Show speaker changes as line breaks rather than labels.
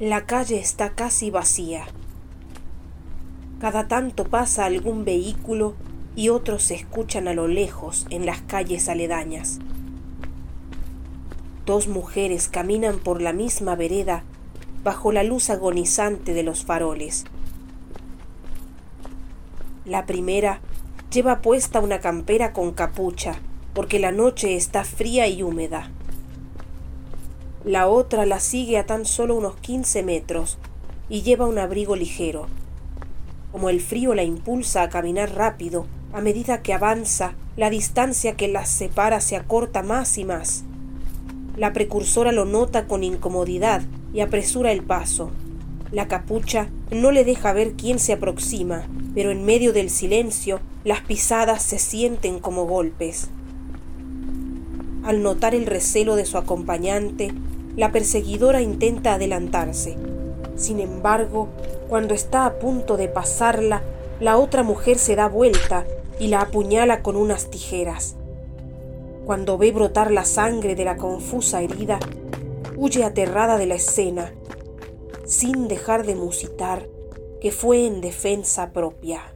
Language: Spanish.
La calle está casi vacía. Cada tanto pasa algún vehículo y otros se escuchan a lo lejos en las calles aledañas. Dos mujeres caminan por la misma vereda bajo la luz agonizante de los faroles. La primera lleva puesta una campera con capucha porque la noche está fría y húmeda. La otra la sigue a tan solo unos 15 metros y lleva un abrigo ligero. Como el frío la impulsa a caminar rápido, a medida que avanza, la distancia que las separa se acorta más y más. La precursora lo nota con incomodidad y apresura el paso. La capucha no le deja ver quién se aproxima, pero en medio del silencio las pisadas se sienten como golpes. Al notar el recelo de su acompañante, la perseguidora intenta adelantarse. Sin embargo, cuando está a punto de pasarla, la otra mujer se da vuelta y la apuñala con unas tijeras. Cuando ve brotar la sangre de la confusa herida, huye aterrada de la escena, sin dejar de musitar que fue en defensa propia.